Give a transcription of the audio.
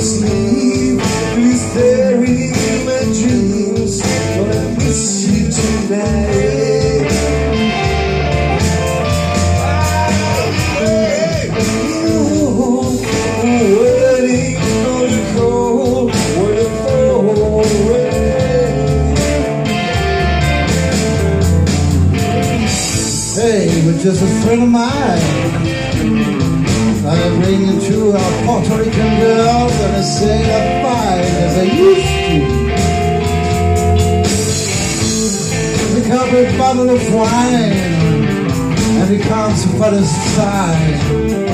sleep but just a friend of mine I bring you to a Puerto Rican girl and I say a fight as I used to. Up bottle of wine and it comes for the sign